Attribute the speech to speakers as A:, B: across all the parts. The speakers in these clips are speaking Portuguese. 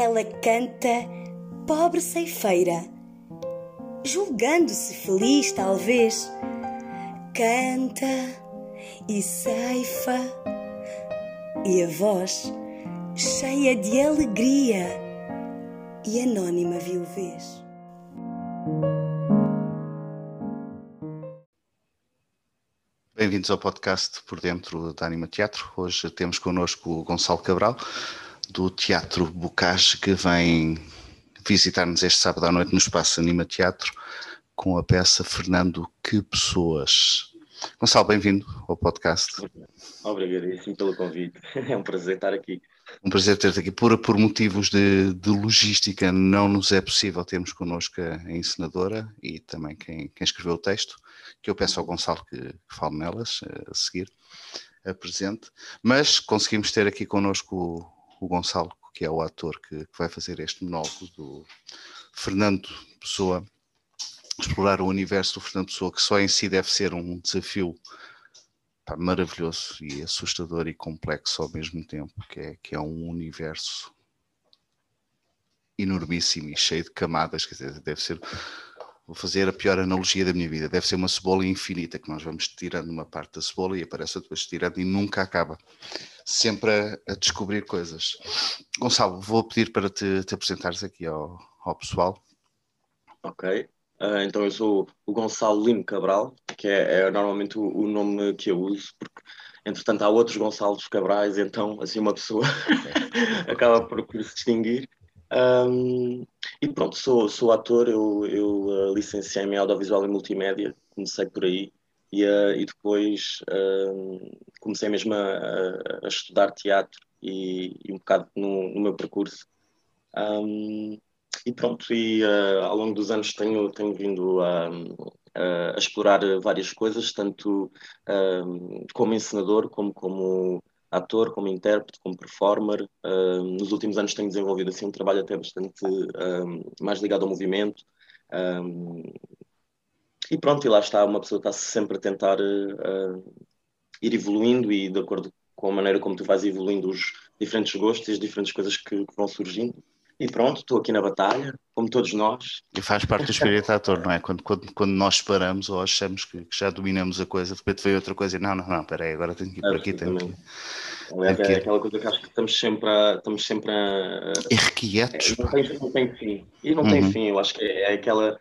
A: ela canta, pobre ceifeira, julgando-se feliz, talvez. Canta e ceifa, e a voz cheia de alegria e anônima viuvez.
B: Bem-vindos ao podcast Por Dentro da Anima Teatro. Hoje temos connosco o Gonçalo Cabral, do Teatro Bocage, que vem visitar-nos este sábado à noite no Espaço Anima Teatro com a peça Fernando Que Pessoas. Gonçalo, bem-vindo ao podcast.
C: Obrigadíssimo pelo convite. É um prazer estar aqui.
B: Um prazer ter-te aqui. Por, por motivos de, de, logística, não nos é possível termos connosco a encenadora e também quem, quem escreveu o texto, que eu peço ao Gonçalo que, que fale nelas eh, a seguir, apresente. Mas conseguimos ter aqui connosco o, Gonçalo, que é o ator que, que vai fazer este monólogo do Fernando Pessoa, explorar o universo do Fernando Pessoa, que só em si deve ser um desafio pá, maravilhoso e assustador e complexo ao mesmo tempo, que é, que é um universo enormíssimo e cheio de camadas, quer dizer, deve ser, vou fazer a pior analogia da minha vida, deve ser uma cebola infinita, que nós vamos tirando uma parte da cebola e aparece outra vez tirando e nunca acaba, sempre a, a descobrir coisas. Gonçalo, vou pedir para te, te apresentares aqui ao, ao pessoal.
C: Ok, Uh, então eu sou o Gonçalo Lino Cabral, que é, é normalmente o, o, nome que eu uso, porque entretanto há outros Gonçalos Cabrais, então assim uma pessoa acaba por, por, se distinguir. Um, e pronto, sou, sou ator, eu, eu uh, licenciei-me em audiovisual e multimédia, comecei por aí, e, uh, e depois comecei mesmo a, a, estudar teatro e, e um bocado no, no meu percurso. Um, e pronto, e uh, ao longo dos anos tenho, tenho vindo a, a, explorar várias coisas, tanto uh, como encenador, como como ator, como intérprete, como performer. Uh, nos últimos anos tenho desenvolvido assim um trabalho até bastante mais ligado ao movimento. e pronto, e lá está, uma pessoa está sempre a tentar ir evoluindo e de acordo com a maneira como tu vais evoluindo os diferentes gostos e as diferentes coisas que, que vão surgindo. E pronto, estou aqui na batalha, como todos nós.
B: E faz parte do espírito ator, não é? Quando, quando, quando nós paramos ou achamos que, que, já dominamos a coisa, de repente veio outra coisa e não, não, não, peraí, agora tenho que ir por aqui, tenho que
C: Aliás, é aquela coisa que acho que estamos sempre a. Estamos sempre a
B: Irrequietos.
C: É, não, tem, não tem fim. E não uhum. tem fim, eu acho que é, é aquela.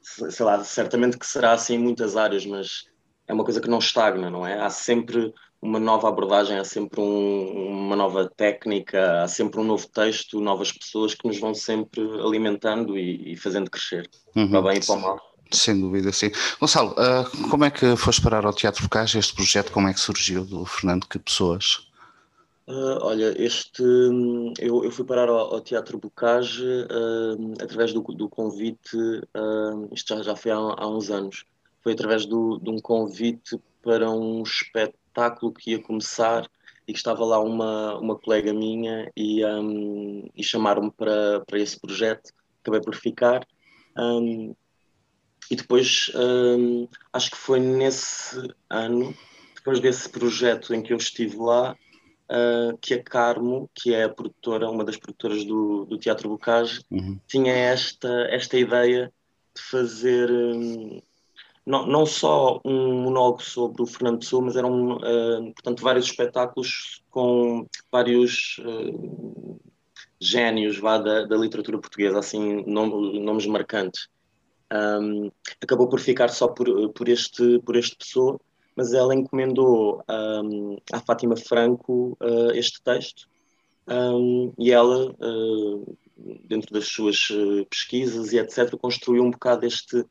C: Sei lá, certamente que será assim em muitas áreas, mas é uma coisa que não estagna, não é? Há sempre uma nova abordagem, há sempre um, uma nova técnica, há sempre um novo texto, novas pessoas que nos vão sempre alimentando e, e fazendo crescer, uhum. para bem e para o mal.
B: Sem dúvida, sim. Gonçalo, uh, como é que foste parar ao Teatro Bocage? Este projeto, como é que surgiu do Fernando? Que pessoas?
C: Uh, olha, este, eu, eu fui parar ao, ao Teatro Bocage uh, através do, do convite, isto já, já foi há, há, uns anos, foi através do, de um convite para um espetáculo que ia começar e que estava lá uma, uma colega minha e, um, e chamaram-me para, para esse projeto, acabei por ficar. Um, e depois, um, acho que foi nesse ano, depois desse projeto em que eu estive lá, uh, que a Carmo, que é a produtora, uma das produtoras do, do Teatro Bocage, uhum. tinha esta, esta ideia de fazer hum, não, não só um monólogo sobre o Fernando Pessoa, mas eram, uh, portanto, vários espetáculos com vários uh, génios vá, da, da, literatura portuguesa, assim, nom nomes marcantes. Um, acabou por ficar só por, por, este, por este Pessoa, mas ela encomendou um, à Fátima Franco uh, este texto um, e ela, dentro das suas pesquisas e etc., construiu um bocado este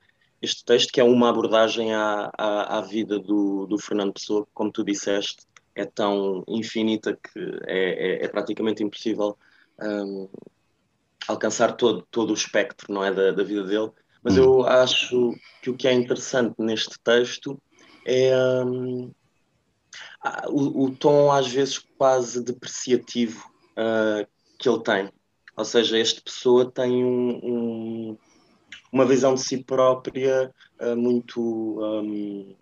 C: este texto, que é uma abordagem à, à, à vida do, do, Fernando Pessoa, que, como tu disseste, é tão infinita que é, é, é praticamente impossível um, alcançar todo, todo o espectro não é, da, da vida dele. Mas eu hum. acho que o que é interessante neste texto é um, o, o, tom, às vezes, quase depreciativo uh, que ele tem. Ou seja, este pessoa tem um, um uma visão de si própria uh, muito. Um,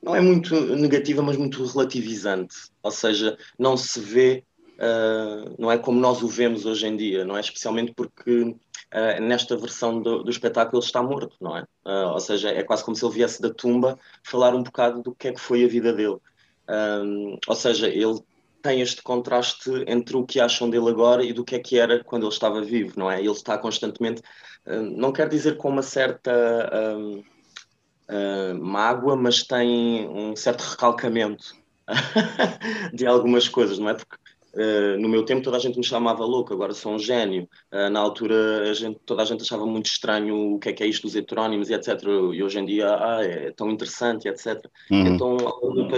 C: não é muito negativa, mas muito relativizante. Ou seja, não se vê uh, não é como nós o vemos hoje em dia, não é? Especialmente porque uh, nesta versão do, do, espetáculo ele está morto, não é? Uh, ou seja, é quase como se ele viesse da tumba falar um bocado do que é que foi a vida dele. ou seja, ele tem este contraste entre o que acham dele agora e do que é que era quando ele estava vivo, não é? Ele está constantemente, não quer dizer com uma certa mágoa, mas tem um certo recalcamento de algumas coisas, não é? Porque Uh, no meu tempo toda a gente me chamava louco, agora sou um gênio. Uh, na altura a gente, toda a gente achava muito estranho o que é que é isto dos heterónimos e etc. E hoje em dia ah, é tão interessante, etc. Uhum. Então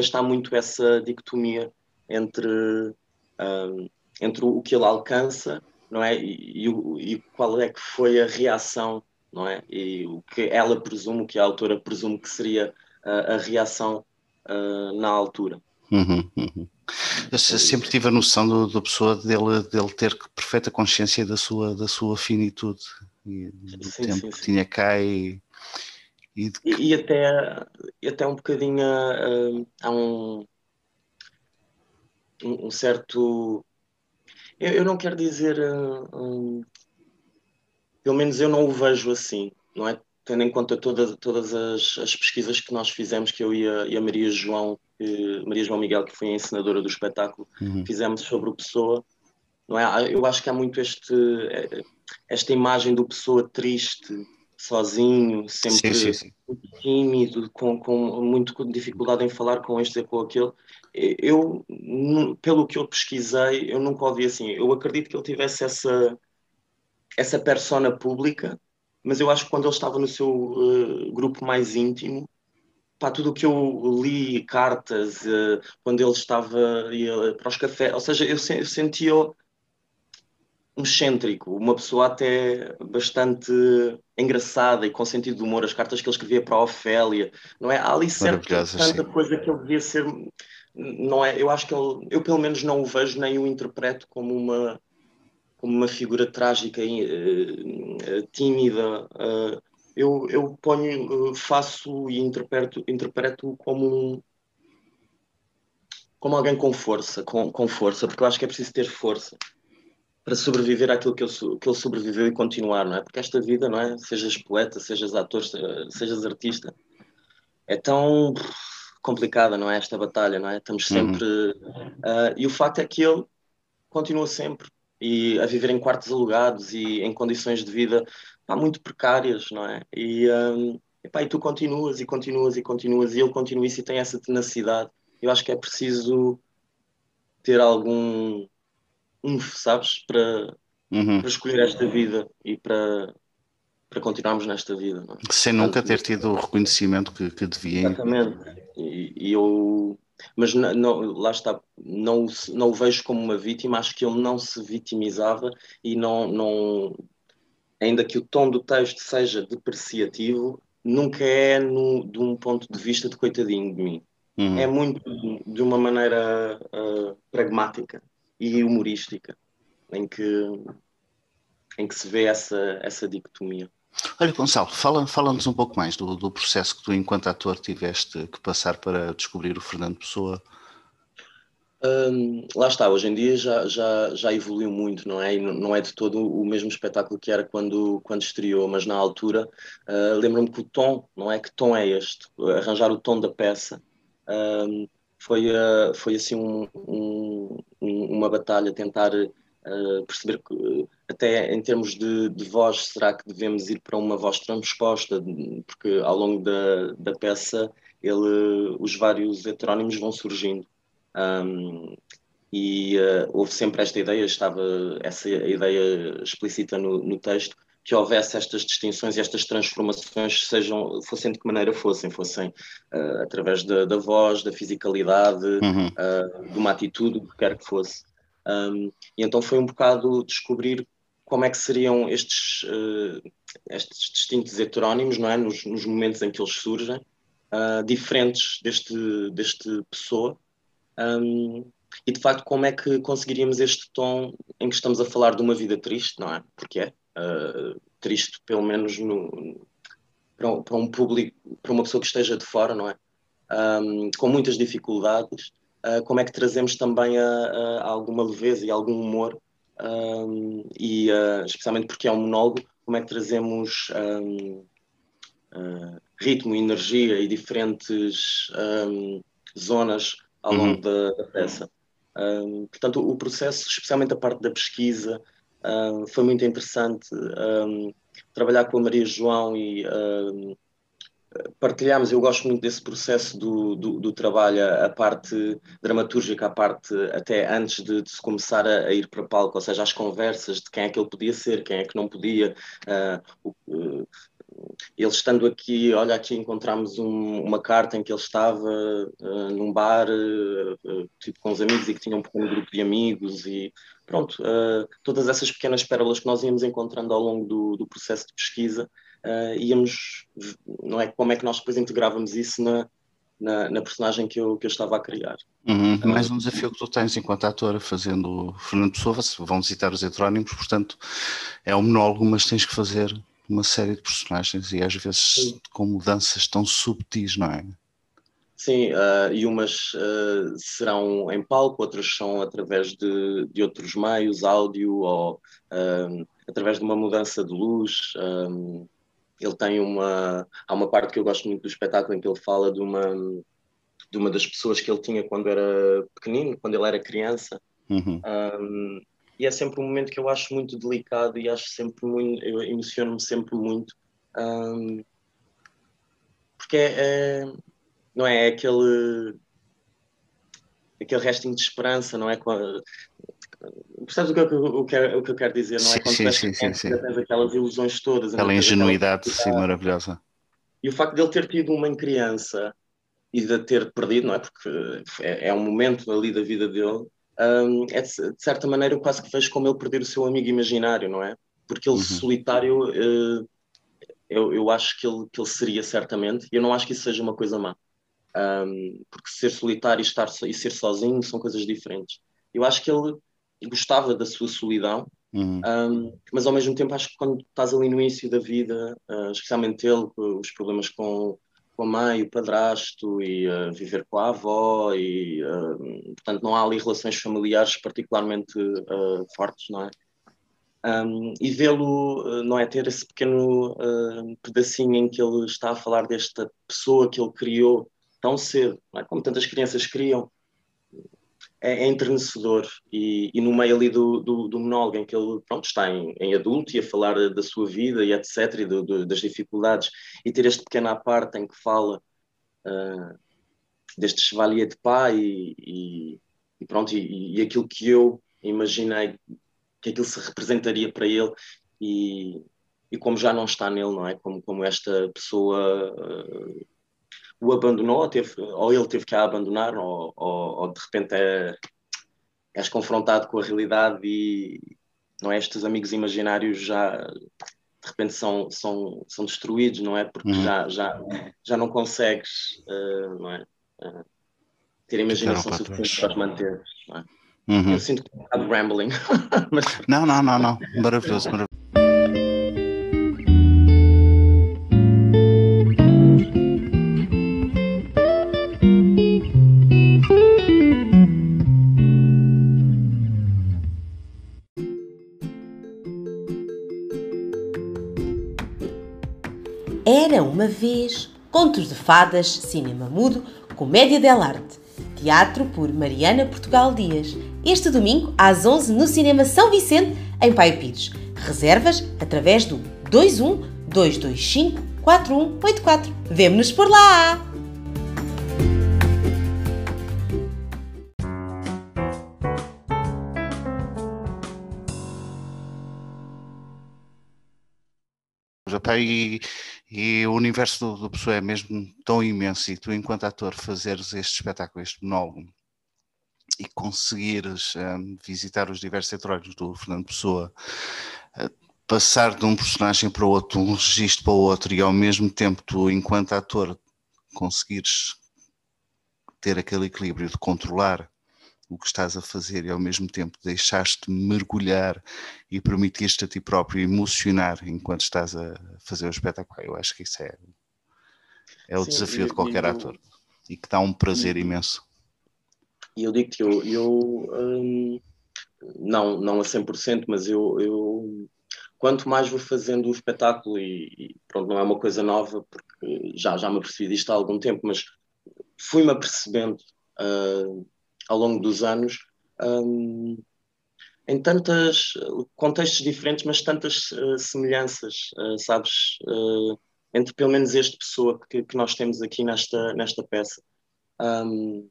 C: está muito essa dicotomia entre, uh, entre o que ele alcança não é? E, e, e, qual é que foi a reação, não é? E o que ela presume, o que a autora presume que seria a reação na altura.
B: Uhum, uhum. Eu sempre tive a noção da pessoa dele, dele ter perfeita consciência da sua, da sua finitude e do sim, tempo sim, que sim. tinha cá e,
C: e, de... e, e, até, até um bocadinho uh, há um, um certo eu, eu, não quero dizer um, pelo menos eu não o vejo assim, não é? Tendo em conta todas, todas as, as pesquisas que nós fizemos, que eu e a, e a Maria João que Maria João Miguel, que foi a encenadora do espetáculo, uhum. fizemos sobre o Pessoa. Não é? Eu acho que há muito este, esta imagem do Pessoa triste, sozinho, sempre sim, sim, sim. muito tímido, com, com muito dificuldade em falar com este e com aquele. Eu, pelo que eu pesquisei, eu nunca ouvi assim. Eu acredito que ele tivesse essa, essa persona pública, mas eu acho que quando ele estava no seu uh, grupo mais íntimo, pá, tudo o que eu li, cartas, uh, quando ele estava ia para os cafés, ou seja, eu, eu sentia um excêntrico, uma pessoa até bastante engraçada e com sentido de humor, as cartas que ele escrevia para a Ofélia, não é? Há ali certa tanta coisa que ele devia ser, não é? Eu acho que ele, eu pelo menos não o vejo nem o interpreto como uma como uma figura trágica, uh, tímida, uh, eu, eu ponho, faço e interpreto, interpreto como um, como alguém com força, com, com força, porque eu acho que é preciso ter força para sobreviver àquilo que ele, que ele sobreviveu e continuar, não é? Porque esta vida, não é? Sejas poeta, sejas ator, sejas artista, é tão complicada, não é? Esta batalha, não é? Estamos uhum. sempre. Uhum. Uh, e o facto é que ele continua sempre e a viver em quartos alugados e em condições de vida pá, muito precárias, não é? E, um, epá, e tu continuas e continuas e continuas e ele continua isso e tem essa tenacidade. Eu acho que é preciso ter algum um, sabes, para, uhum. para escolher esta vida e para, para continuarmos nesta vida. É?
B: Sem nunca ter tido o reconhecimento que, que devia.
C: Exatamente. E, e eu mas não, não, lá está, não, não o vejo como uma vítima, acho que ele não se vitimizava e não, não ainda que o tom do texto seja depreciativo, nunca é no, de um ponto de vista de coitadinho de mim. Uhum. É muito de uma maneira uh, pragmática e humorística, em que, em que se vê essa, essa dicotomia.
B: Olha, Gonçalo, fala-nos fala um pouco mais do, do, processo que tu, enquanto ator, tiveste que passar para descobrir o Fernando Pessoa.
C: Hum, lá está, hoje em dia já, já, já evoluiu muito, não é? E não é de todo o mesmo espetáculo que era quando, quando estreou, mas na altura uh, lembro-me que o tom, não é? Que tom é este? Arranjar o tom da peça um, foi, uh, foi assim um, um, uma batalha, tentar uh, perceber que até em termos de, de, voz, será que devemos ir para uma voz transposta? Porque ao longo da, da peça ele, os vários heterónimos vão surgindo. Um, e uh, houve sempre esta ideia, estava essa ideia explícita no, no, texto, que houvesse estas distinções e estas transformações, sejam, fossem de que maneira fossem, fossem uh, através da, da, voz, da fisicalidade, uhum. uh, de uma atitude, o que quer que fosse. Um, e então foi um bocado descobrir como é que seriam estes, uh, estes distintos heterónimos, não é? Nos, nos, momentos em que eles surgem, diferentes deste, deste pessoa. Um, e de facto, como é que conseguiríamos este tom em que estamos a falar de uma vida triste, não é? Porque é uh, triste, pelo menos no, para, um, para, um, público, para uma pessoa que esteja de fora, não é? Um, com muitas dificuldades uh, como é que trazemos também a, a, alguma leveza e algum humor, um, e uh, especialmente porque é um monólogo, como é que trazemos um, ritmo, energia e diferentes um, zonas ao longo uhum. da, da, peça. portanto, o processo, especialmente a parte da pesquisa, foi muito interessante. trabalhar com a Maria João e partilhamos, eu gosto muito desse processo do, do, do, trabalho, a parte dramatúrgica, a parte até antes de, de se começar a, a, ir para palco, ou seja, as conversas de quem é que ele podia ser, quem é que não podia. Uh, uh, ele estando aqui, olha, aqui encontramos um, uma carta em que ele estava uh, num bar, tipo com os amigos e que tinha um pequeno grupo de amigos e pronto, todas essas pequenas pérolas que nós íamos encontrando ao longo do, do processo de pesquisa uh, íamos, não é? Como é que nós depois integrávamos isso na, na, na personagem que eu, que eu estava a criar.
B: Uhum. Mais um desafio que tu tens enquanto ator, fazendo Fernando Pessoa, vão citar os heterónimos, portanto é um monólogo, mas tens que fazer uma série de personagens e às vezes Sim. com mudanças tão subtis, não é?
C: Sim, uh, e umas uh, serão em palco, outras são através de, de outros meios, áudio ou uh, através de uma mudança de luz. Um, ele tem uma há uma parte que eu gosto muito do espetáculo em que ele fala de uma de uma das pessoas que ele tinha quando era pequenino, quando ele era criança.
B: Uhum.
C: Um, e é sempre um momento que eu acho muito delicado e acho sempre muito, eu emociono-me sempre muito, um, porque é, é, não é, é aquele aquele restinho de esperança, não é? Percebes o que, o, que, o que eu quero dizer, não é? Quando
B: sim, sim, sim, sim.
C: tens aquelas ilusões todas.
B: Aquela ingenuidade, sim, maravilhosa.
C: E o facto de ele ter tido uma criança e de ter perdido, não é? Porque é, é um momento ali da vida dele, um, é de, de, certa maneira quase que fez como ele perder o seu amigo imaginário, não é? Porque ele uhum. solitário, uh, eu, eu acho que ele, que ele seria certamente, e eu não acho que isso seja uma coisa má. Um, porque ser solitário e, estar, e ser sozinho são coisas diferentes. Eu acho que ele gostava da sua solidão,
B: uhum.
C: um, mas ao mesmo tempo acho que quando estás ali no início da vida, uh, especialmente ele, os problemas com, com a mãe, o padrasto e uh, viver com a avó e uh, portanto não há ali relações familiares particularmente fortes, não é? Um, e vê-lo, não é, ter esse pequeno pedacinho em que ele está a falar desta pessoa que ele criou tão cedo, é? como tantas crianças criam, é, é entrenecedor e, e, no meio ali do, do, do, monólogo em que ele pronto, está em, em adulto e a falar da sua vida e etc, e do, do, das dificuldades, e ter este pequeno à parte em que fala uh, deste chevalier de pai e, e, e pronto, e, aquilo que eu imaginei que aquilo se representaria para ele e, e como já não está nele, não é? Como, como esta pessoa... Uh, o abandonou, ou, teve, ou ele teve que a abandonar, ou, ou, ou de repente é, és confrontado com a realidade e não é, estes amigos imaginários já de repente são, são, são destruídos, não é? Porque uhum. já, já, já não consegues uh, não é? Uh, ter imaginação suficiente para os manter. Não é?
B: Uhum.
C: Eu sinto que é um bocado rambling.
B: Mas... Não, não, não, não. Maravilhoso, maravilhoso.
A: Era uma vez Contos de Fadas, Cinema Mudo, Comédia dell'Arte. Teatro por Mariana Portugal Dias. Este domingo, às 11 no Cinema São Vicente, em Pai Pires. Reservas através do 21 225 4184. Vemo-nos por lá!
B: e, e o universo do, do Pessoa é mesmo tão imenso e tu, enquanto ator, fazeres este espetáculo, este monólogo e conseguires um, visitar os diversos heterónimos do Fernando Pessoa, uh, passar de um personagem para o outro, um registro para o outro e ao mesmo tempo tu, enquanto ator, conseguires ter aquele equilíbrio de controlar o que estás a fazer e ao mesmo tempo deixaste mergulhar e permitiste a ti próprio emocionar enquanto estás a fazer o espetáculo. Eu acho que isso é, é o Sim, desafio de qualquer ator e que dá um prazer e, imenso.
C: e eu digo-te, eu, eu um, não, não a 100%, mas eu, eu quanto mais vou fazendo o espetáculo, e, e, pronto, não é uma coisa nova, porque já, já me apercebi disto há algum tempo, mas fui-me apercebendo uh, ao longo dos anos um, em tantos contextos diferentes, mas tantas uh, semelhanças, uh, sabes, entre pelo menos este pessoa que, que, nós temos aqui nesta, nesta peça. Um,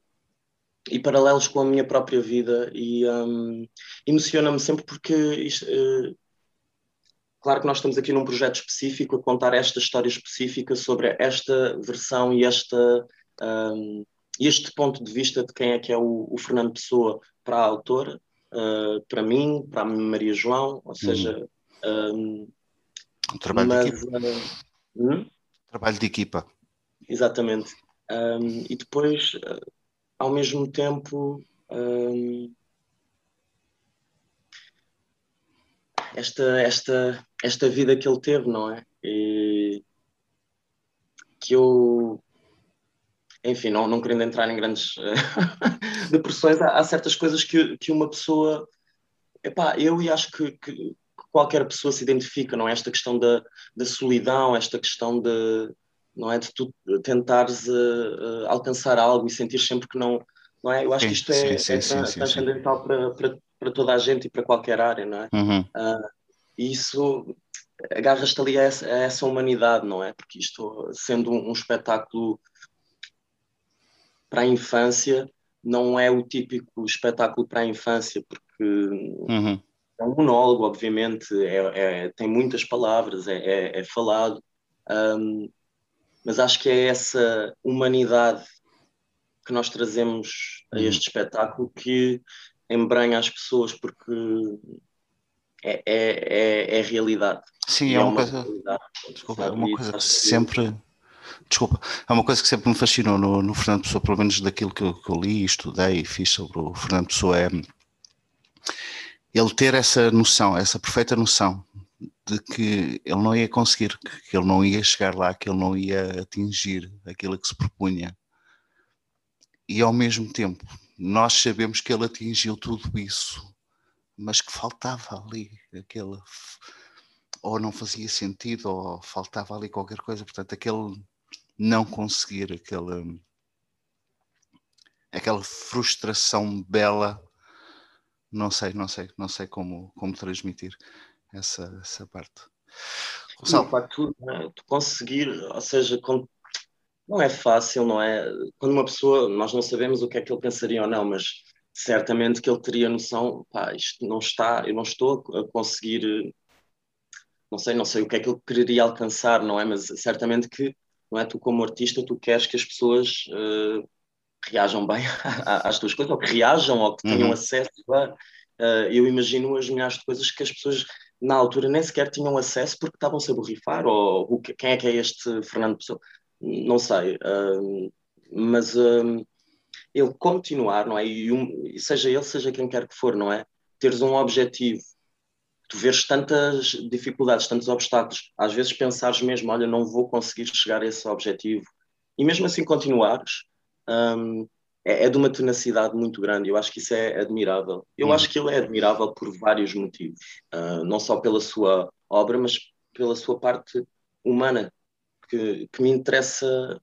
C: e paralelos com a minha própria vida e um, emociona-me sempre porque isto, uh, claro que nós estamos aqui num projeto específico a contar esta história específica sobre esta versão e esta um, este ponto de vista de quem é que é o, o Fernando Pessoa para a autora, uh, para mim, para a Maria João, ou seja, um,
B: um trabalho mas, de equipa. Uh, hum? Trabalho de equipa.
C: Exatamente. Um, e depois uh, ao mesmo tempo hum, esta, esta, esta vida que ele teve, não é? E que eu enfim, não, não querendo entrar em grandes depressões, há, há, certas coisas que, que uma pessoa. Epá, eu e acho que, que, qualquer pessoa se identifica, não é? Esta questão da, da solidão, esta questão de, não é? De tu tentares uh, uh, alcançar algo e sentir sempre que não, não é? Eu acho sim, que isto é, sim, é sim, transcendental para, para, para toda a gente e para qualquer área, não é?
B: Uhum. Uh,
C: e isso agarras-te ali a essa, a essa, humanidade, não é? Porque isto, sendo um, um, espetáculo para a infância, não é o típico espetáculo para a infância, porque
B: uhum.
C: é um monólogo, obviamente, é, é tem muitas palavras, é, é, é falado. Um, mas acho que é essa humanidade que nós trazemos a uhum. este espetáculo que embranha as pessoas porque é, é, é, é realidade.
B: Sim, é, é, uma, coisa. Desculpa, é uma coisa que sempre. Desculpa, é uma coisa que sempre me fascinou no, no Fernando Pessoa, pelo menos daquilo que eu, que eu li, estudei e fiz sobre o Fernando Pessoa, é ele ter essa noção, essa perfeita noção de que ele não ia conseguir, que ele não ia chegar lá, que ele não ia atingir aquilo que se propunha. E ao mesmo tempo, nós sabemos que ele atingiu tudo isso, mas que faltava ali aquele. Ou não fazia sentido, ou faltava ali qualquer coisa. Portanto, aquele não conseguir, aquele, aquela frustração bela, não sei, não sei, não sei como, como transmitir essa, essa parte.
C: Gonçalo. Não, facto, né, tu conseguir, ou seja, não é fácil, não é? Quando uma pessoa, nós não sabemos o que é que ele pensaria ou não, mas certamente que ele teria noção, pá, isto não está, eu não estou a conseguir, não sei, não sei o que é que ele quereria alcançar, não é? Mas certamente que, não é? Tu como artista, tu queres que as pessoas uh, reajam bem às tuas coisas, ou que reajam, ou que tenham uhum. acesso a... Uh, eu imagino as milhares de coisas que as pessoas na altura nem sequer tinham acesso porque estavam-se a borrifar, ou quem é que é este Fernando Pessoa? Não sei, uh, mas uh, ele continuar, não é? E, um, seja ele, seja quem quer que for, não é? Teres um objetivo, tu vês tantas dificuldades, tantos obstáculos, às vezes pensares mesmo, olha, não vou conseguir chegar a esse objetivo, e mesmo assim continuares, um, é, é, de uma tenacidade muito grande. Eu acho que isso é admirável. Eu hum. acho que ele é admirável por vários motivos, uh, não só pela sua obra, mas pela sua parte humana, que, que me interessa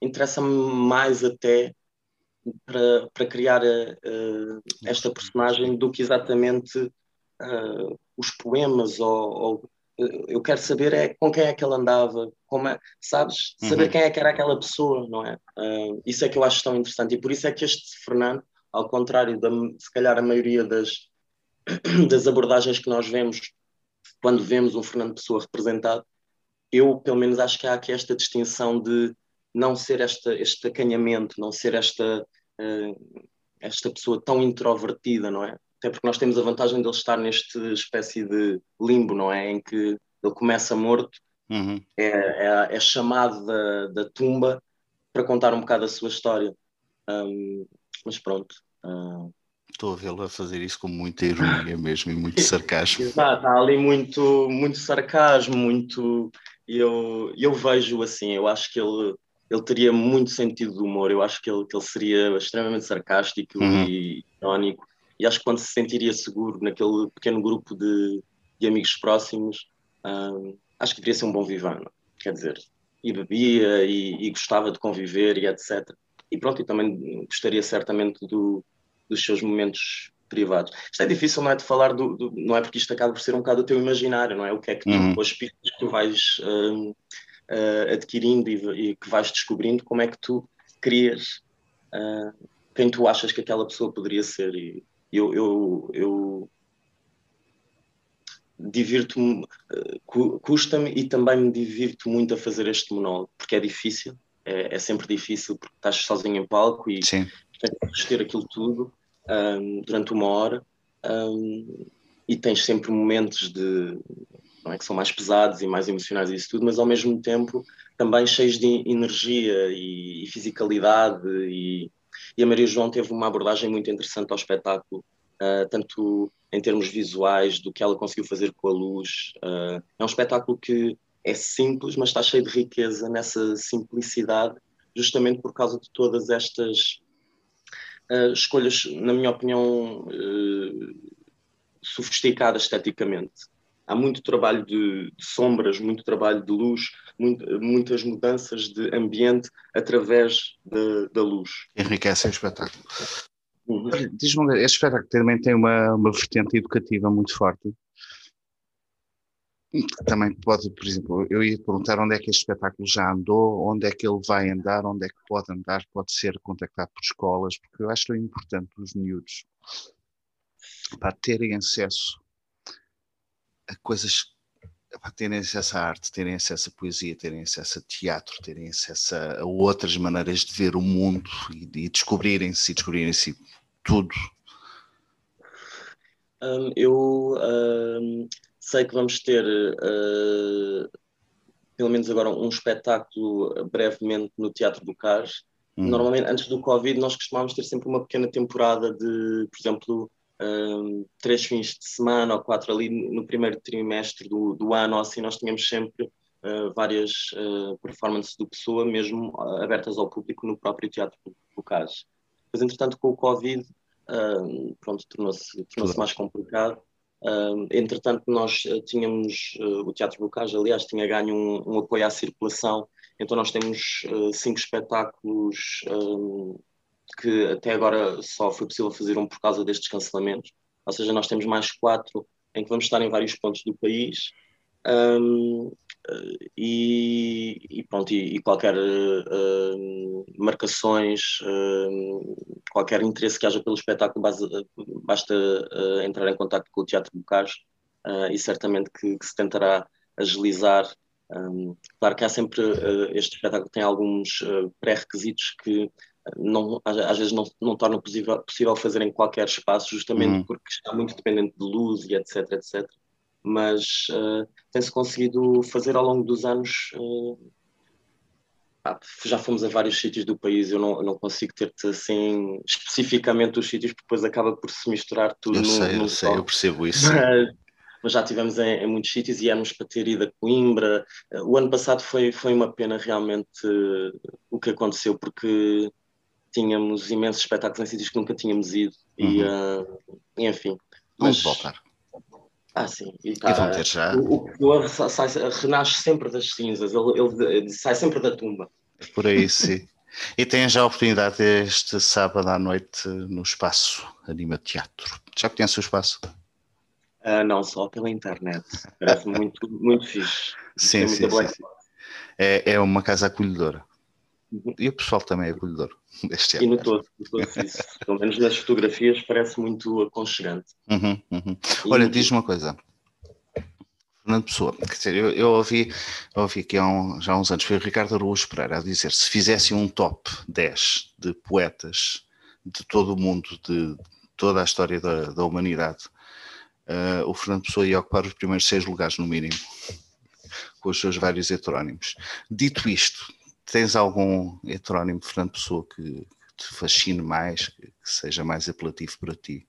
C: interessa mais até para, para criar uh, esta personagem do que exatamente uh, os poemas ou, ou, eu quero saber é com quem é que ele andava, como é, sabes? Saber uhum. quem é que era aquela pessoa, não é? Uh, isso é que eu acho tão interessante e por isso é que este Fernando, ao contrário da se calhar a maioria das, das abordagens que nós vemos quando vemos um Fernando Pessoa representado, eu pelo menos acho que há aqui esta distinção de não ser esta, este acanhamento, não ser esta, uh, esta pessoa tão introvertida, não é? Até porque nós temos a vantagem de ele estar neste espécie de limbo, não é? Em que ele começa morto,
B: uhum.
C: é, é, é, chamado da, da tumba para contar um bocado a sua história. Um, mas pronto. Uh...
B: Estou a vê-lo a fazer isso com muita ironia mesmo e muito sarcasmo.
C: Exato, há ali muito, muito sarcasmo, muito. Eu, eu vejo assim, eu acho que ele, ele teria muito sentido de humor. Eu acho que ele, que ele seria extremamente sarcástico uhum. e irónico. E acho que quando se sentiria seguro naquele pequeno grupo de, de amigos próximos, acho que deveria ser um bom vivano. Quer dizer, e bebia e, e, gostava de conviver e etc. E pronto, e também gostaria certamente do, dos seus momentos privados. Isto é difícil, não é de falar do, do, não é porque isto acaba por ser um bocado o teu imaginário, não é? O que é que tu, uhum. as pistas que tu vais uh, uh, adquirindo e, e, que vais descobrindo, como é que tu crias uh, quem tu achas que aquela pessoa poderia ser. E eu, eu, eu divirto-me, custa-me e também me divirto muito a fazer este monólogo, porque é difícil, é, é sempre difícil porque estás sozinho em palco e
B: Sim.
C: tens de ter aquilo tudo um, durante uma hora um, e tens sempre momentos de não é, que são mais pesados e mais emocionais e isso tudo, mas ao mesmo tempo também cheios de energia e, e fisicalidade e, e, a Maria João teve uma abordagem muito interessante ao espetáculo, uh, tanto em termos visuais, do que ela conseguiu fazer com a luz. Uh, é um espetáculo que é simples, mas está cheio de riqueza nessa simplicidade, justamente por causa de todas estas uh, escolhas, na minha opinião, sofisticadas esteticamente. Há muito trabalho de, de sombras, muito trabalho de luz, muitas mudanças de ambiente através de, da luz.
B: Enriquece o espetáculo. Uhum. Diz-me, este espetáculo também tem uma, uma vertente educativa muito forte também pode, por exemplo, eu ia perguntar onde é que este espetáculo já andou, onde é que ele vai andar, onde é que pode andar, pode ser contactado por escolas, porque eu acho importante os miúdos para terem acesso a coisas, para terem acesso à arte, terem acesso à poesia, terem acesso a teatro, terem acesso a outras maneiras de ver o mundo e, e descobrirem-se e descobrirem-se tudo.
C: Um, eu um Sei que vamos ter, uh, pelo menos agora, um espetáculo brevemente no Teatro do Cais. Hum. Normalmente, antes do Covid, nós costumávamos ter sempre uma pequena temporada de, por exemplo, um, três fins de semana ou quatro ali no primeiro trimestre do, do ano, assim, nós tínhamos sempre uh, várias uh, performances do Pessoa, mesmo uh, abertas ao público no próprio Teatro do Cais. Mas, entretanto, com o Covid, pronto, tornou-se tornou mais complicado entretanto, nós tínhamos, uh, o Teatro Bocage, aliás, tinha ganho um, um, apoio à circulação, então nós temos ah, cinco espetáculos que até agora só foi possível fazer um por causa destes cancelamentos, ou seja, nós temos mais quatro em que vamos estar em vários pontos do país. Um, e, e, pronto, e, e qualquer uh, marcações, uh, qualquer interesse que haja pelo espetáculo, basta, basta uh, entrar em contato com o Teatro Bocage e certamente que, que, se tentará agilizar. Um, claro que há sempre, este espetáculo tem alguns pré-requisitos que não, às vezes não, não torna possível, possível fazer em qualquer espaço, justamente uhum. porque está muito dependente de luz e etc, etc mas uh, tem-se conseguido fazer ao longo dos anos. Uh, já fomos a vários sítios do país, eu não, eu não consigo ter-te assim especificamente os sítios, porque depois acaba por se misturar tudo.
B: Eu
C: no,
B: sei,
C: no
B: eu sei, eu percebo isso.
C: Mas, mas já tivemos em, em, muitos sítios e éramos para ter ido a Coimbra. O ano passado foi, foi uma pena realmente o que aconteceu, porque tínhamos imensos espetáculos em sítios que nunca tínhamos ido uhum. e, uh, enfim.
B: Vamos mas, voltar.
C: Ah, sim.
B: E, tá, e vão ter já.
C: O, o, sai, renasce sempre das cinzas, ele, ele, sai sempre da tumba.
B: É por aí, sim. E tem já a oportunidade este sábado à noite no espaço Anima Teatro. Já conhece o espaço?
C: Uh, não, só pela internet. Parece muito, muito fixe.
B: Sim, sim, sim. É, é uma casa acolhedora. Uhum. E o pessoal também é acolhedor.
C: Este ano. E notou-se, isso. Pelo menos nas fotografias parece muito aconchegante.
B: Uhum, uhum. Olha, diz uma coisa. Fernando Pessoa, quer dizer, eu, eu ouvi, ouvi aqui há um, já há uns anos, foi o Ricardo Araújo Pereira a dizer, se fizessem um top 10 de poetas de todo o mundo, de toda a história da, da humanidade, uh, o Fernando Pessoa ia ocupar os primeiros seis lugares no mínimo, com os seus vários heterónimos. Dito isto, Tens algum heterónimo de Fernando Pessoa que, te fascine mais, que, que seja mais apelativo para ti?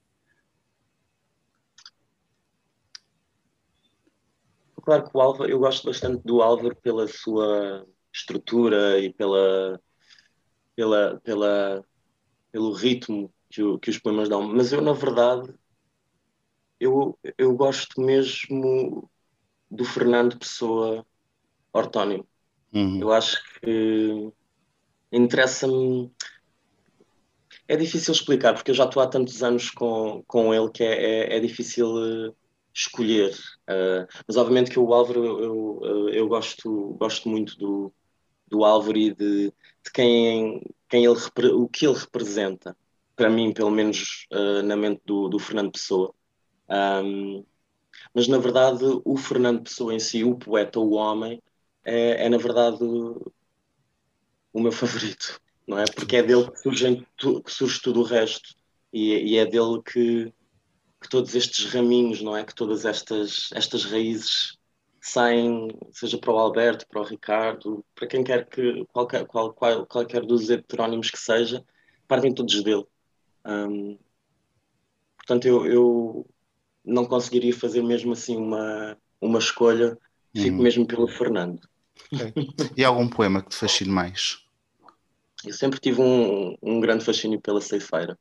C: Claro que o Álvaro, eu gosto bastante do Álvaro pela sua estrutura e pela, pela, pela, pelo ritmo que, o, que os poemas dão. Mas eu, na verdade, eu, eu gosto mesmo do Fernando Pessoa ortónimo. Uhum. Eu acho que interessa-me. É difícil explicar, porque eu já estou há tantos anos com, com ele que é, é, é difícil uh, escolher. Uh, mas obviamente que o Álvaro, eu, eu, eu, gosto, gosto muito do, do Álvaro e de, de quem, quem ele, o que ele representa, para mim, pelo menos uh, na mente do, do Fernando Pessoa. Um, mas na verdade, o Fernando Pessoa em si, o poeta, o homem, é, é na verdade o meu favorito, não é? Porque é dele que surge, que surge tudo o resto e, e, é dele que, que todos estes raminhos, não é? Que todas estas, estas raízes saem, seja para o Alberto, para o Ricardo, para quem quer que, qualquer, qual, qual, qualquer dos heterónimos que seja, partem todos dele. Um, portanto, eu, eu não conseguiria fazer mesmo assim uma, uma escolha, fico uhum. mesmo pelo Fernando.
B: Okay. E algum poema que te fascine mais?
C: Eu sempre tive um, um grande fascínio pela ceifeira.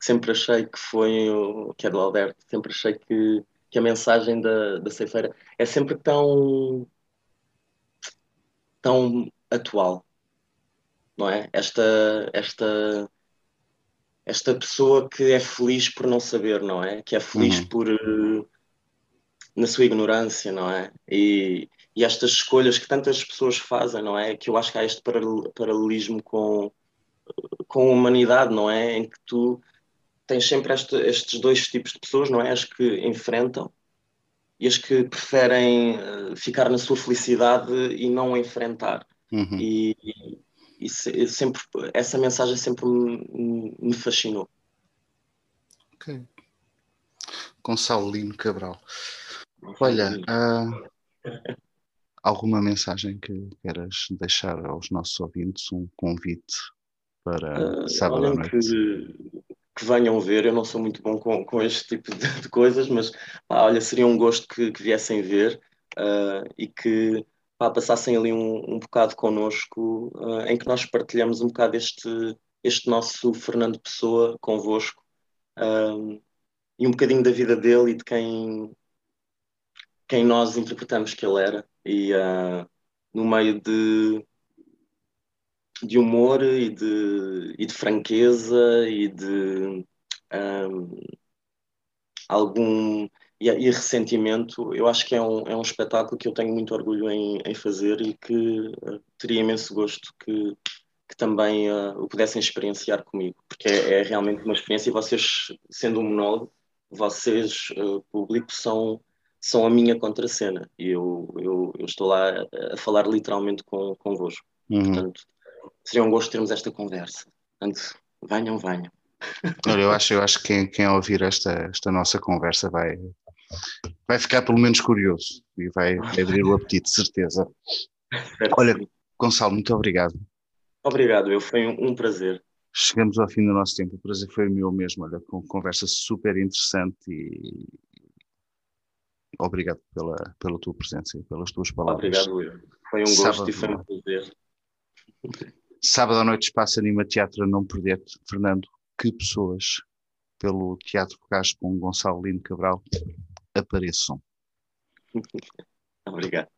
C: Sempre achei que foi, que é do Alberto, sempre achei que, que a mensagem da, da ceifeira é sempre tão, tão atual, não é? Esta, esta, esta pessoa que é feliz por não saber, não é? Que é feliz uhum. por na sua ignorância, não é? E, e estas escolhas que tantas pessoas fazem, não é? Que eu acho que há este paralelismo com, com a humanidade, não é? Em que tu tens sempre este, estes dois tipos de pessoas, não é? As que enfrentam e as que preferem uh, ficar na sua felicidade e não enfrentar. Uhum. E, e, e se, sempre, essa mensagem sempre me, me fascinou.
B: Ok. Gonçalo Lino Cabral. Olha, uh, alguma mensagem que queiras deixar aos nossos ouvintes, um convite para uh, sábado à noite?
C: Que, que, venham ver, eu não sou muito bom com, com este tipo de, de coisas, mas pá, olha, seria um gosto que, que viessem ver uh, e que pá, passassem ali um, um bocado connosco, uh, em que nós partilhamos um bocado este, este nosso Fernando Pessoa convosco. e um bocadinho da vida dele e de quem, quem nós interpretamos que ele era e uh, no meio de, de humor e de, e de franqueza e de um, algum e, e, ressentimento, eu acho que é um, é um espetáculo que eu tenho muito orgulho em, em fazer e que uh, teria imenso gosto que, que também uh, o pudessem experienciar comigo, porque é, é, realmente uma experiência e vocês, sendo um monólogo, vocês, uh, público, são são a minha contracena e eu, eu, eu estou lá a, falar literalmente com, convosco. Uhum. Portanto, seria um gosto termos esta conversa. Portanto, venham, venham.
B: Olha, eu acho, eu acho que quem, quem ouvir esta, esta nossa conversa vai, vai ficar pelo menos curioso e vai, vai abrir o apetite, certeza. Olha, Gonçalo, muito obrigado.
C: Obrigado, eu foi um, um, prazer.
B: Chegamos ao fim do nosso tempo, o prazer foi o meu mesmo, olha, com conversa super interessante e, obrigado pela, pela tua presença e pelas tuas palavras.
C: Obrigado, eu. Foi um Sábado, gosto e foi um prazer.
B: Sábado à noite, espaço Anima Teatro não perder. Fernando, que pessoas pelo Teatro Cás com Gonçalo Lino Cabral apareçam.
C: Obrigado.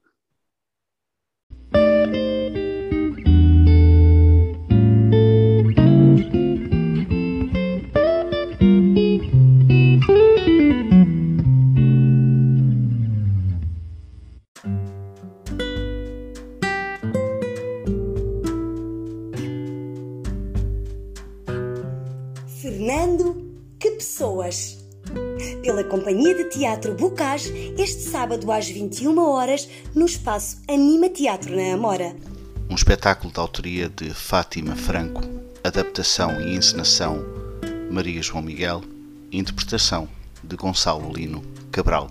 D: Pela Companhia de Teatro Bocage este sábado às 21 horas no espaço Anima Teatro na Amora.
B: Um espetáculo de autoria de Fátima Franco, adaptação e encenação Maria João Miguel, interpretação de Gonçalo Lino Cabral,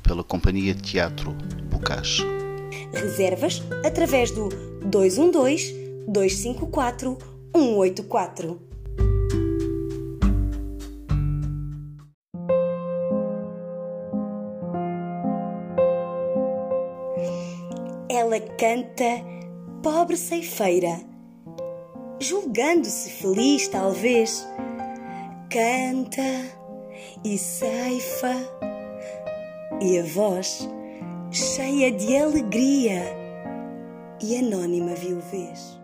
B: pela Companhia de Teatro Bocage.
D: Reservas através do 212 254 184. Ela canta pobre ceifeira, julgando-se feliz, talvez, canta e ceifa, e a voz cheia de alegria e anônima viuvez.